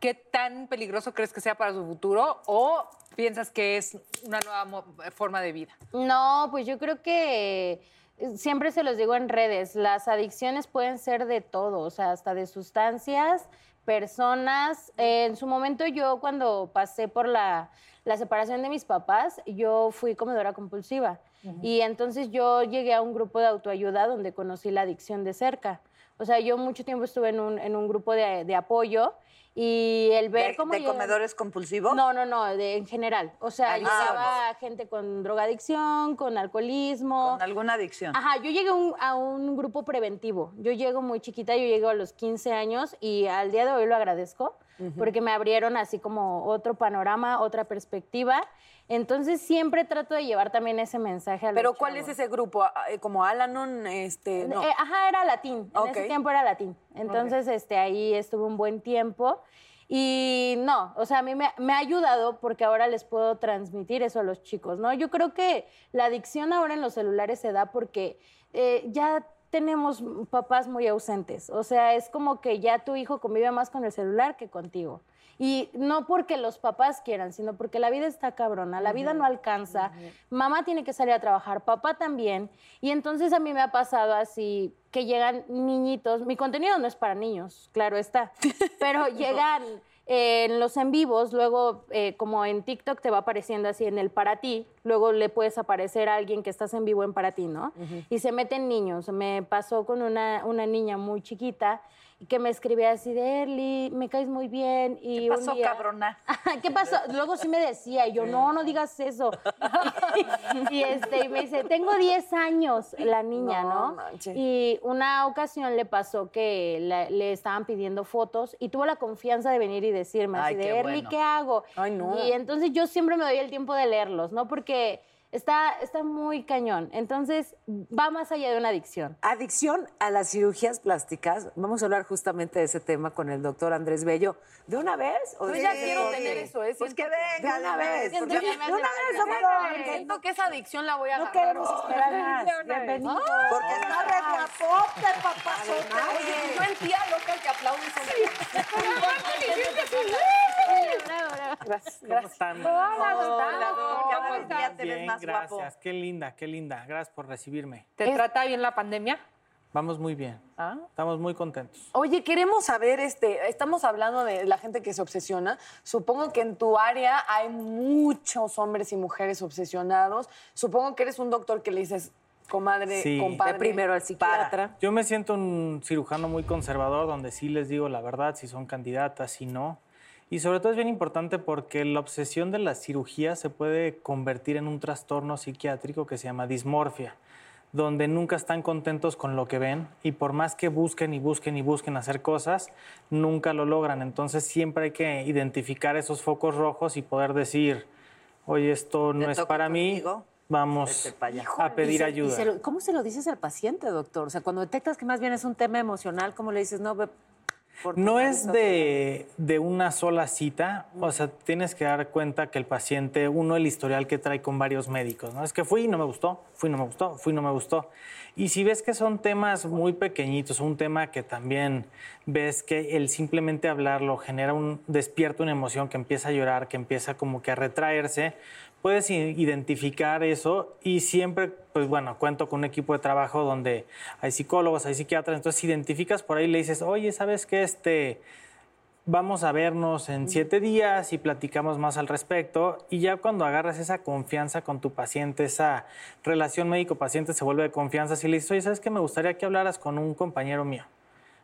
qué tan peligroso crees que sea para su futuro? ¿O piensas que es una nueva forma de vida? No, pues yo creo que eh, siempre se los digo en redes, las adicciones pueden ser de todo, o sea, hasta de sustancias, personas. Eh, en su momento yo cuando pasé por la, la separación de mis papás, yo fui comedora compulsiva. Y entonces yo llegué a un grupo de autoayuda donde conocí la adicción de cerca. O sea, yo mucho tiempo estuve en un, en un grupo de, de apoyo y el ver ¿De, cómo... de comedores compulsivos? No, no, no, de- en general. O sea, Adicciones. llegaba gente con drogadicción, con alcoholismo. Con alguna adicción. Ajá, yo llegué a un, a un grupo preventivo. Yo llego muy chiquita, yo llego a los 15 años y al día de hoy lo agradezco porque me abrieron así como otro panorama, otra perspectiva. Entonces siempre trato de llevar también ese mensaje a los Pero ¿cuál es ese grupo? Ah, eh, ¿Como Alanon? Este, no. Eh, ajá, era latín. En ese tiempo era latín. Entonces, este, ahí estuve un buen tiempo. Y no, o sea, a mí me, me ha ayudado porque ahora les puedo transmitir eso a los chicos, ¿no? Yo creo que la adicción ahora en los celulares se da porque eh, ya tenemos papás muy ausentes. O sea, es como que ya tu hijo convive más con el celular que contigo. Y no porque los papás quieran, sino porque la vida está cabrona, la vida no alcanza, mamá tiene que salir a trabajar, papá también. Y entonces a mí me ha pasado así que llegan niñitos, mi contenido no es para niños, claro está, *laughs* pero llegan eh, en los en vivos, luego eh, como en TikTok te va apareciendo así en el para ti, luego le puedes aparecer a alguien que estás en vivo en para ti, ¿no? Y se meten niños. Me pasó con una, una niña muy chiquita que me escribía así de Erly, me caes muy bien. Y ¿Qué un pasó, día- cabrona? *laughs* ¿Qué pasó? Luego sí me decía, y yo, no, no digas eso. *laughs* y, este, y me dice, tengo 10 años la niña, No. Y una ocasión le pasó que la- le estaban pidiendo fotos y tuvo la confianza de venir y decirme Ay, así de, qué Erly, bueno. ¿qué hago? Ay, no. Y entonces yo siempre me doy el tiempo de leerlos, ¿no? Porque está, está muy cañón. Entonces va más allá de una adicción. Adicción a las cirugías plásticas. Vamos a hablar justamente de ese tema con el doctor Andrés Bello. ¿De una vez? ¿O Yo de- ya de- quiero de- tener eso, ¿eh? Pues que venga, de una de una vez. que de una vez, doctor. Siento que esa adicción la voy a No agarrar. queremos esperar más. De una vez. Bienvenido. Porque está re guapote, papazote. Oye, yo en tía loca el que aplaude y Bravo, bravo. Gracias. ¿Cómo están? Cada vez día te ves Bien, más gracias. guapo. Qué linda, qué linda. Gracias por recibirme. ¿Te trata bien la pandemia? Vamos muy bien. ¿Ah? Estamos muy contentos. Oye, queremos saber, este, estamos hablando de la gente que se obsesiona. Supongo que en tu área hay muchos hombres y mujeres obsesionados. Supongo que eres un doctor que le dices, comadre, Sí. compadre. Primero al psiquiatra. Yo me siento un cirujano muy conservador donde sí les digo la verdad, si son candidatas, si no. Y sobre todo es bien importante porque la obsesión de la cirugía se puede convertir en un trastorno psiquiátrico que se llama dismorfia, donde nunca están contentos con lo que ven y por más que busquen y busquen y busquen hacer cosas, nunca lo logran. Entonces siempre hay que identificar esos focos rojos y poder decir, oye, esto no es para mí, vamos vete pa' allá". a pedir Y se- y ayuda. se lo- ¿Cómo se lo dices al paciente, doctor? O sea, cuando detectas que más bien es un tema emocional, ¿cómo le dices, no, No es marido"? de, de una sola cita, o sea, tienes que dar cuenta que el paciente, uno, el historial que trae con varios médicos, ¿no? Es que fui y no me gustó, fui y no me gustó, fui y no me gustó. Y si ves que son temas muy pequeñitos, un tema que también ves que el simplemente hablarlo genera un, despierta una emoción que empieza a llorar, que empieza como que a retraerse, puedes identificar eso y siempre, pues bueno, cuento con un equipo de trabajo donde hay psicólogos, hay psiquiatras, entonces identificas por ahí y le dices, oye, ¿sabes qué? Este, vamos a vernos en siete días y platicamos más al respecto. Y ya cuando agarras esa confianza con tu paciente, esa relación médico-paciente se vuelve de confianza, si le dices, oye, ¿sabes qué? Me gustaría que hablaras con un compañero mío.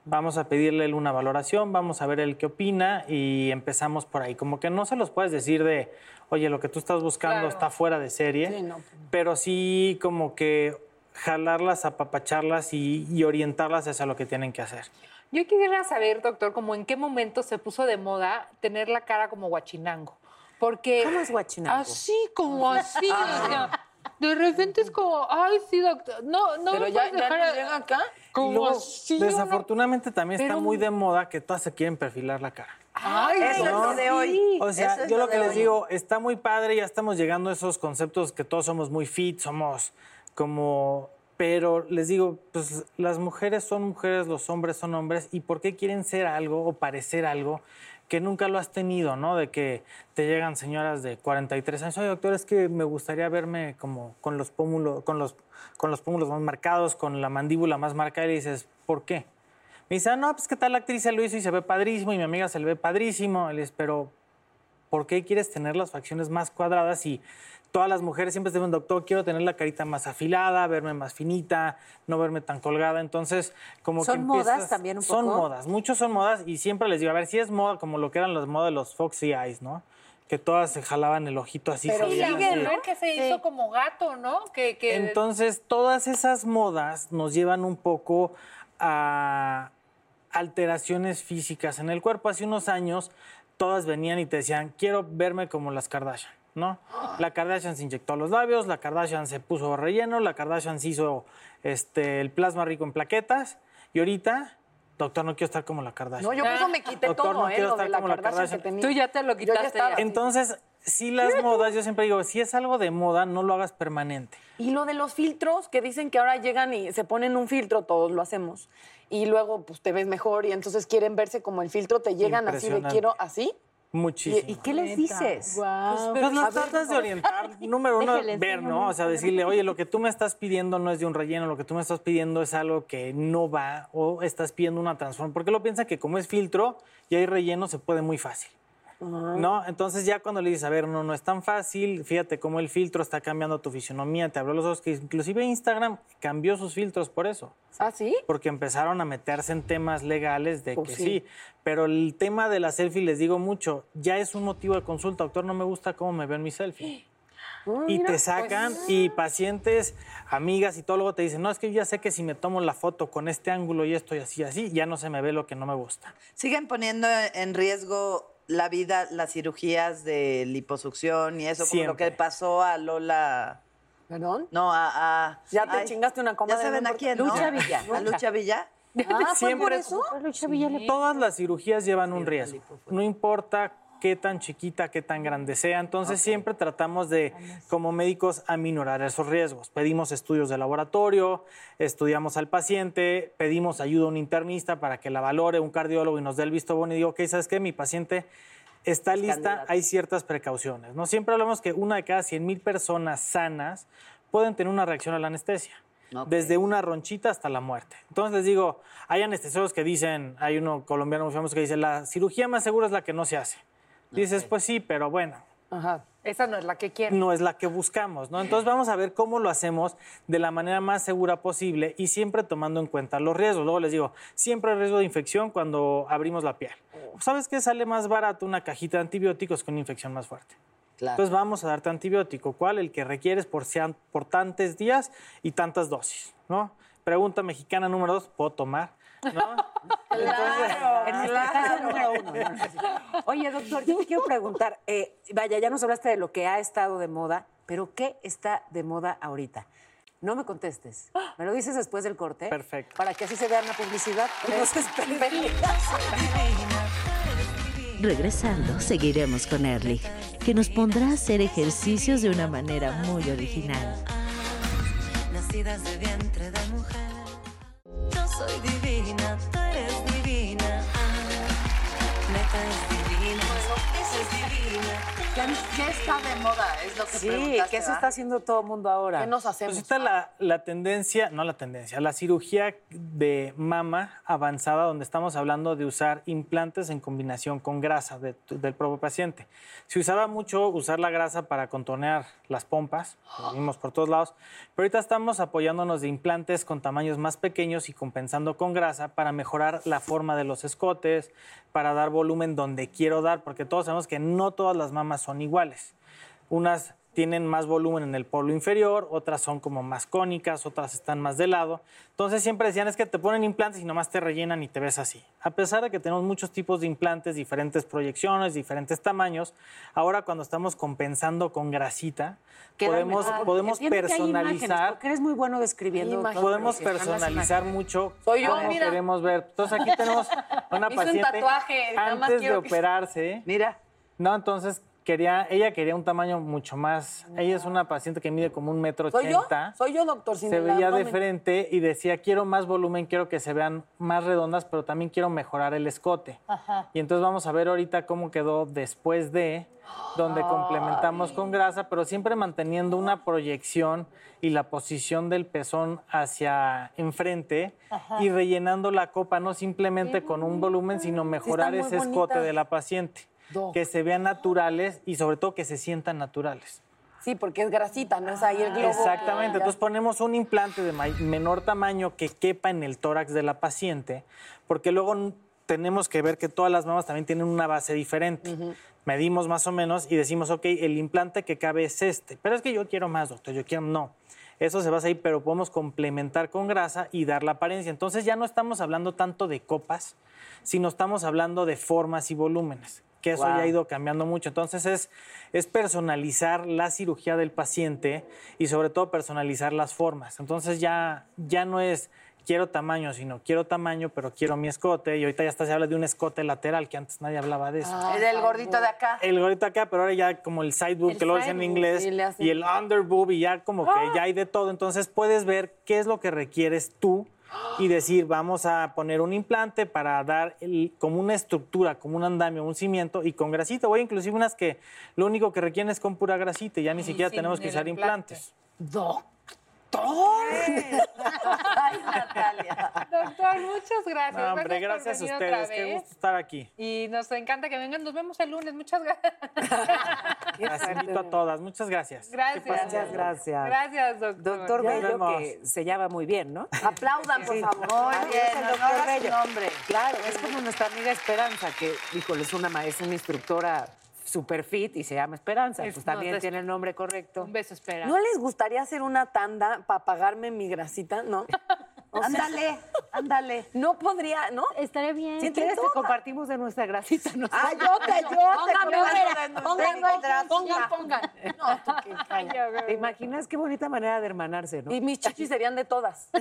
Vamos a pedirle él una valoración, vamos a ver él qué opina y empezamos por ahí. Como que no se los puedes decir de, oye, lo que tú estás buscando Claro. está fuera de serie, Sí, no. pero sí como que jalarlas, apapacharlas y, y orientarlas hacia lo que tienen que hacer. Yo quisiera saber, doctor, como en qué momento se puso de moda tener la cara como guachinango. Porque. ¿Cómo es guachinango? Así, como *laughs* así. o sea, de repente es como, ay, sí, doctor. No, no. Pero me ya, puedes ya dejar nos a- llega acá. Como luego, así. desafortunadamente también está Pero- muy de moda que todas se quieren perfilar la cara. Ay, eso es lo de hoy. O sea, es yo lo de que les hoy. digo, está muy padre, ya estamos llegando a esos conceptos que todos somos muy fit, somos como... Pero les digo, pues las mujeres son mujeres, los hombres son hombres, ¿y por qué quieren ser algo o parecer algo que nunca lo has tenido, ¿no? De que te llegan señoras de 43 años, oye, doctor, es que me gustaría verme como con los pómulos, con los, con los pómulos más marcados, con la mandíbula más marcada, y dices, ¿por qué? Me dice, ah, no, pues qué tal la actriz se lo hizo y se ve padrísimo, y mi amiga se le ve padrísimo. Y le dices, pero ¿por qué quieres tener las facciones más cuadradas y todas las mujeres siempre te dicen, doctor, quiero tener la carita más afilada, verme más finita, no verme tan colgada? Entonces, como que ¿Son modas empiezas- también un Son poco? modas, muchos son modas y siempre les digo, a ver, si es moda como lo que eran las modas de los Foxy Eyes, ¿no? Que todas se jalaban el ojito así. Pero sigue, así. ¿no? Que se hizo como gato, ¿no? Que, que Entonces, todas esas modas nos llevan un poco a alteraciones físicas en el cuerpo. Hace unos años, todas venían y te decían, quiero verme como las Kardashian, ¿no? La Kardashian se inyectó los labios, la Kardashian se puso relleno, la Kardashian se hizo este, el plasma rico en plaquetas, y ahorita, doctor, no quiero estar como la Kardashian. No, yo por eso me quité Doctor, todo, no ¿eh? quiero Lo de estar la como la Kardashian que Kardashian. tenía. Tú ya te lo Yo ya quitaste. Entonces, si las modas, yo siempre digo, si es algo de moda, no lo hagas permanente. Y lo de los filtros, que dicen que ahora llegan y se ponen un filtro, todos lo hacemos. Y luego, pues, te ves mejor y entonces quieren verse como el filtro, te llegan así de quiero así. Muchísimo. ¿Y qué les dices? Pues lo tratas de orientar, *laughs* número uno, Déjale, ver, ¿no? O sea, decirle, oye, lo que tú me estás pidiendo no es de un relleno, lo que tú me estás pidiendo es algo que no va o estás pidiendo una transformación. Porque lo piensa que como es filtro y hay relleno, se puede muy fácil. ¿No? Entonces ya cuando le dices, a ver, no, no es tan fácil, fíjate cómo el filtro está cambiando tu fisionomía, te abrió los ojos, que inclusive Instagram cambió sus filtros por eso. ¿Ah, sí? Porque empezaron a meterse en temas legales de Pues que sí. sí. Pero el tema de la selfie, les digo mucho, ya es un motivo de consulta. Doctor, no me gusta cómo me veo en mi selfie. *gasps* y te sacan, y pacientes, amigas y todo luego te dicen, no, es que yo ya sé que si me tomo la foto con este ángulo y esto y así, así, ya no se me ve lo que no me gusta. ¿Siguen poniendo en riesgo la vida las cirugías de liposucción y eso, como lo Siempre. que pasó a Lola? ¿Perdón? No, a... a- Ya te ay, chingaste una coma Ya de saben a por- quién, ¿no? Lucha Villa. A Lucha Villa. Ah, ¿fue por Siempre- eso? Todas las cirugías llevan un riesgo. No importa qué tan chiquita, qué tan grande sea. Entonces siempre tratamos de, como médicos, aminorar esos riesgos. Pedimos estudios de laboratorio, estudiamos al paciente, pedimos ayuda a un internista para que la valore, un cardiólogo y nos dé el visto bueno y digo, ok, ¿sabes qué? Mi paciente está lista, candidato. hay ciertas precauciones. ¿no? Siempre hablamos que una de cada 100 mil personas sanas pueden tener una reacción a la anestesia. Desde una ronchita hasta la muerte. Entonces les digo, hay anestesiólogos que dicen, hay uno colombiano muy famoso que dice, la cirugía más segura es la que no se hace. Dices, pues sí, pero bueno, Ajá. esa no es la que quiero. no es la que buscamos, ¿no? Entonces vamos a ver cómo lo hacemos de la manera más segura posible y siempre tomando en cuenta los riesgos. Luego les digo, siempre hay riesgo de infección cuando abrimos la piel. ¿Sabes qué sale más barato una cajita de antibióticos con una infección más fuerte? Entonces vamos a darte antibiótico. ¿Cuál? El que requieres por, sean, por tantos días y tantas dosis, ¿no? Pregunta mexicana número dos, ¿puedo tomar? ¿No? En nuestra casa número uno. ¿no? Oye, doctor, yo te quiero preguntar, eh, vaya, ya nos hablaste de lo que ha estado de moda, pero ¿qué está de moda ahorita? No me contestes. Me lo dices después del corte. Perfecto. Para que así se vea en la publicidad. No se esperen. Regresando, seguiremos con Erlich, que nos pondrá a hacer ejercicios de una manera muy original. nacidas de vientre de mujer. Soy divina, tú eres divina. Ah, neta es divina, eso es divina. ¿Qué está de moda? Es lo que Sí, preguntaste, ¿qué se ¿verdad? está haciendo todo el mundo ahora? ¿Qué nos hacemos? Pues está la, la tendencia, no la tendencia, la cirugía de mama avanzada, donde estamos hablando de usar implantes en combinación con grasa de del propio paciente. Se usaba mucho usar la grasa para contornear las pompas, lo vimos por todos lados, pero ahorita estamos apoyándonos de implantes con tamaños más pequeños y compensando con grasa para mejorar la forma de los escotes, para dar volumen donde quiero dar, porque todos sabemos que no todas las mamas son iguales. Unas tienen más volumen en el polo inferior, otras son como más cónicas, otras están más de lado. Entonces siempre decían es que te ponen implantes y nomás te rellenan y te ves así. A pesar de que tenemos muchos tipos de implantes, diferentes proyecciones, diferentes tamaños, ahora cuando estamos compensando con grasita, Queda podemos, mejor. imágenes, personalizar porque eres muy bueno describiendo. podemos personalizar mucho Soy yo, cómo mira. queremos ver. Entonces aquí tenemos *laughs* una hizo un paciente tatuaje, nada más antes de que- operarse. Mira. No, entonces quería, ella quería un tamaño mucho más. Ella es una paciente que mide como un metro ¿Soy yo? ochenta. Soy yo, doctor. sin Se veía de frente y decía, quiero más volumen, quiero que se vean más redondas, pero también quiero mejorar el escote. Ajá. Y entonces vamos a ver ahorita cómo quedó después de, donde complementamos con grasa, pero siempre manteniendo una proyección y la posición del pezón hacia enfrente Ajá. y rellenando la copa, no simplemente con un volumen, sino mejorar ese escote de la paciente. Doc. Que se vean naturales y sobre todo que se sientan naturales. Sí, porque es grasita, no es ahí el globo. Exactamente, entonces ponemos un implante de menor tamaño que quepa en el tórax de la paciente, porque luego tenemos que ver que todas las mamas también tienen una base diferente. Medimos más o menos y decimos, ok, el implante que cabe es este, pero es que yo quiero más, doctor, yo quiero, no. Eso se basa ahí, pero podemos complementar con grasa y dar la apariencia. Entonces ya no estamos hablando tanto de copas, sino estamos hablando de formas y volúmenes, que eso Wow. ya ha ido cambiando mucho. Entonces es, es personalizar la cirugía del paciente y sobre todo personalizar las formas. Entonces ya, ya no es quiero tamaño, sino quiero tamaño, pero quiero mi escote. Y ahorita ya hasta se habla de un escote lateral, que antes nadie hablaba de eso. Ah, el gordito de acá. El gordito acá, pero ahora ya como el side boob, El que lo dicen en inglés, hacen- y el under boob, y ya como que ¡Ah! ya hay de todo. Entonces puedes ver qué es lo que requieres tú y decir, vamos a poner un implante para dar el- como una estructura, como un andamio, un cimiento, y con grasita. Voy inclusive unas que lo único que requieren es con pura grasita, y ya ni siquiera tenemos que usar implante. implantes. *laughs* Ay, Natalia. Muchas gracias. No, hombre, Gracias a ustedes, qué gusto estar aquí. Y nos encanta que vengan. Nos vemos el lunes. Muchas gracias. *laughs* Las invito a todas. Muchas gracias. Gracias. Muchas gracias. Gracias, doctor. Doctor Bello, vemos. que se llama muy bien, ¿no? Aplaudan, por Sí. favor. Muy bien, el doctor Bello. nombre. Claro, es como nuestra amiga Esperanza, que, híjole, es una maestra, una instructora super fit y se llama Esperanza. Es- Pues también tiene el nombre correcto. Un beso, espera. ¿No les gustaría hacer una tanda para pagarme mi grasita? No. *laughs* O sea, Ándale, ándale. No podría, ¿no? Estaría bien. Si quieres, te compartimos de nuestra grasita. ¿no? Ah, yo te, yo te pongan, pongan, pongan. No, tú qué. ¿Te imaginas qué bonita manera de hermanarse, no? Y mis chichis serían de todas. *laughs*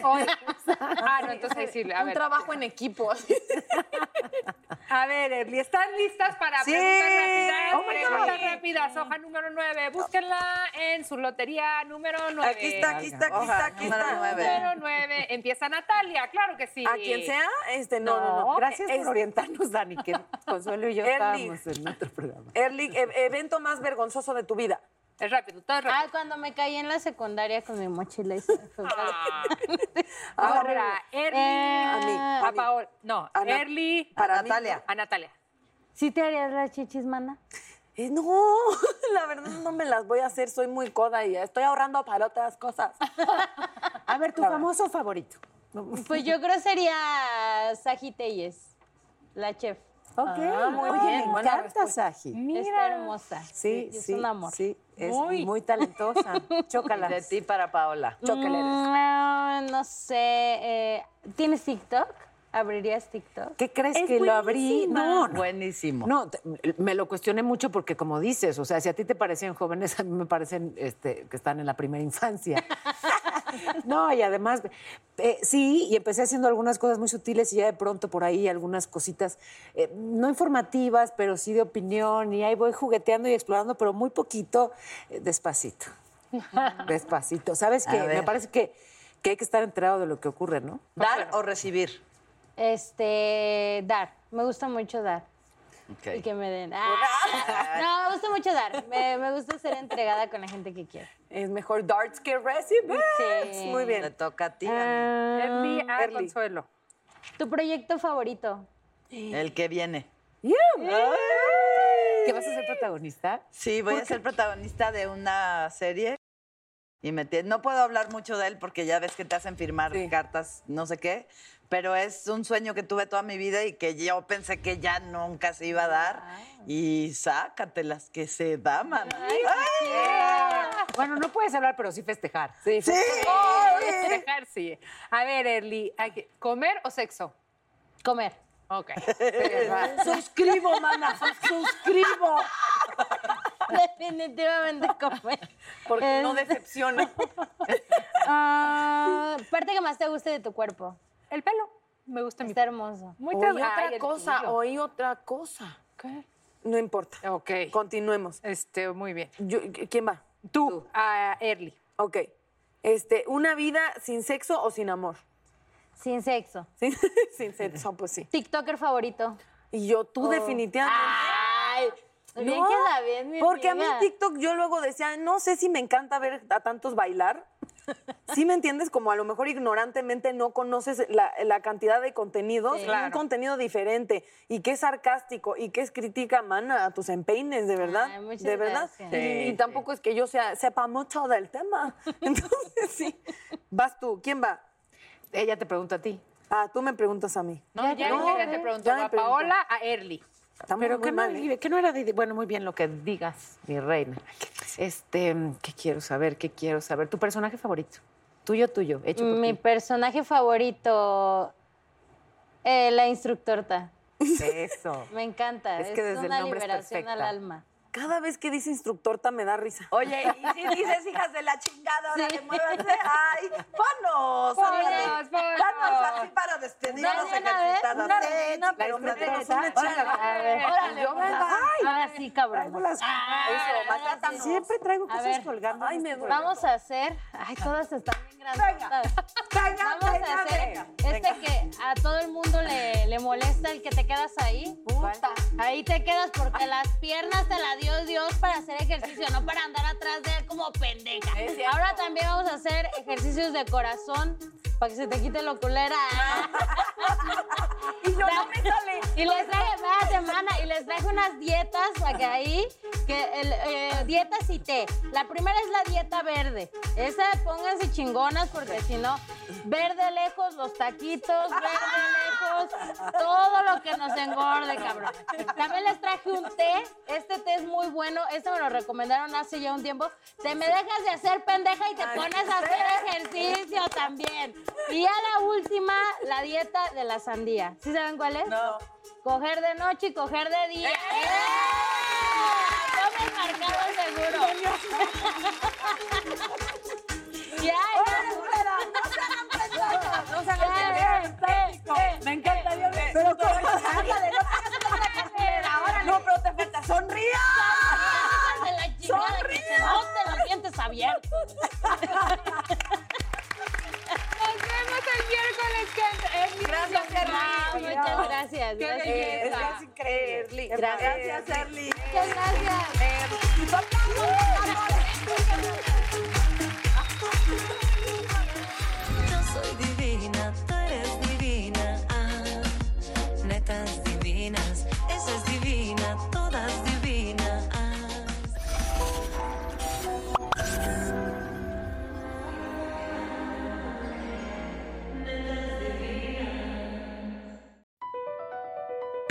Ah, no, entonces sí. A Un ver. trabajo en equipo. *laughs* A ver, Erly, ¿están listas para Sí. preguntas rápidas? Oh preguntas God. rápidas, hoja número 9. Búsquenla en su lotería número 9. Aquí está, aquí está, aquí está, aquí número está. nueve. Número 9. Empieza Natalia, claro que sí. A quien sea, este, no, no, no. Gracias Es- por orientarnos, Dani, que *laughs* Consuelo y yo Erly. estábamos en otro programa. Erly, e- evento más vergonzoso de tu vida. Es rápido, todo es rápido. Ah, cuando me caí en la secundaria con mi mochila y fue. *laughs* Ahora, Erly. Eh, A mí, a a. Paola. No, A Erly. para a mí, Natalia. A Natalia. ¿Sí te harías la chichis, mana? Eh, no, *laughs* la verdad no me las voy a hacer, soy muy coda y estoy ahorrando para otras cosas. A ver, tu famoso favorito. Pues yo creo sería Saji Telles, la chef. Ok, Ah, muy Oye, bien, me encanta. Saji. Está hermosa. Sí, es sí, un amor. sí, es Muy. muy, talentosa. *laughs* Chócala. De ti para Paola. Chócaleres. Mm, no sé. eh, ¿Tienes TikTok? ¿Abrirías TikTok? ¿Qué crees Es que lo abrí? No, no. Buenísimo. No, te- me lo cuestioné mucho porque como dices, o sea, si a ti te parecen jóvenes, a mí me parecen este, que están en la primera infancia. *laughs* no, y además, eh, sí, y empecé haciendo algunas cosas muy sutiles y ya de pronto por ahí algunas cositas, eh, no informativas, pero sí de opinión, y ahí voy jugueteando y explorando, pero muy poquito, eh, despacito. *laughs* despacito. ¿Sabes qué? Me parece que, que hay que estar enterado de lo que ocurre, ¿no? ¿Dar o recibir? Este, dar. Me gusta mucho dar. Y que me den. Ah. No, me gusta mucho dar. Me, me gusta ser entregada con la gente que quiero. Es mejor darts que recibir. Sí. Muy Le bien. toca a ti. Ah, Erly a Erly. Consuelo. ¿Tu proyecto favorito? El que viene. ¿Que vas a ser protagonista? Sí, voy a ser protagonista de una serie. Y me no puedo hablar mucho de él porque ya ves que te hacen firmar Sí. cartas, no sé qué. Pero es un sueño que tuve toda mi vida y que yo pensé que ya nunca se iba a dar. Y sácatelas que se da, man. Bueno, no puedes hablar, pero sí festejar. Sí, Sí. Festejar, sí. A ver, Erly, ¿comer o sexo? Comer. Ok. *laughs* Suscribo, mana, suscribo. Definitivamente comer. Porque no decepciona. *laughs* Ah, parte que más te guste de tu cuerpo. El pelo. Me gusta mi Está hermoso. Oí otra cosa, oí otra cosa. ¿Qué? No importa. Ok. Continuemos. Este, muy bien. Yo- ¿Quién va? Tú, a Erly. Ok. Este, ¿una vida sin sexo o sin amor? Sin sexo. Sin, *laughs* sin sexo, pues sí. TikToker favorito. Y yo, tú Oh. definitivamente. Ay, bien queda bien, mi Porque a mí. TikTok yo luego decía, no sé si me encanta ver a tantos bailar. ¿Sí me entiendes? Como a lo mejor ignorantemente no conoces la, la cantidad de contenidos, Sí. y Claro. un contenido diferente, y que es sarcástico, y que es crítica, mana, a tus empeines, de verdad. Ay, de verdad. Y, tampoco es que yo sea, sepa mucho del tema. *laughs* Entonces, sí. Vas tú, ¿quién va? Ella te pregunta a ti. Ah, tú me preguntas a mí. No, ya, No, ya te pregunto. ya a preguntó. Paola, a Erly. Estamos Pero muy que no, mal, ¿eh? que no era de, bueno, muy bien lo que digas, mi reina. Este, ¿qué quiero saber? ¿Qué quiero saber? ¿Tu personaje favorito? Tuyo, tuyo, hecho por Mi ti. personaje favorito, eh, la instructorta. Eso. *laughs* Me encanta. Es Es, que desde el una nombre es liberación al alma. Cada vez que dice instructorta me da risa. Oye, y si dices hijas de la chingada, ahora le muévanse. ¡Ay! ¡Ponos! Ponos, ponos. Danos así para despedirnos vez, ejercitadas. una Reina, pero me órale, yo órale. vengo. Ahora sí, cabrón. Siempre traigo cosas colgando. Ay, en me este Vamos a hacer. Ay, todas están bien grandotas. Vamos a hacer este que a todo el mundo le, le molesta el que te quedas ahí. Ahí te quedas porque las piernas te las dio Dios para hacer ejercicio, no para andar atrás de él como pendeja. Ahora también vamos a hacer ejercicios de corazón para que se te quite lo culera. *laughs* Y yo no me. Y les traje, cada semana, y les traje unas dietas para que ahí, que el, eh, dietas y té. La primera es la dieta verde. Esa pónganse chingonas porque si no, verde lejos, los taquitos, verde lejos, todo lo que nos engorde, cabrón. También les traje un té. Este té es muy bueno. Este me lo recomendaron hace ya un tiempo. Te me dejas de hacer pendeja y te pones a hacer ejercicio también. Y ya la última, la dieta de la sandía. ¿Sí saben cuál es? No. Coger de noche y coger de día. ¡Eh! Tomen marcado seguro. *laughs* ya, ya. No se hagan Eh, Me encanta, Dios mío. Pero como ándale, no. No, pero te falta sonría. de la chingada que se noten los miércoles Erly. Gracias, Erly. Muchas gracias. Qué gracias. belleza. Es increíble. Gracias. Erly. Muchas gracias. Yo soy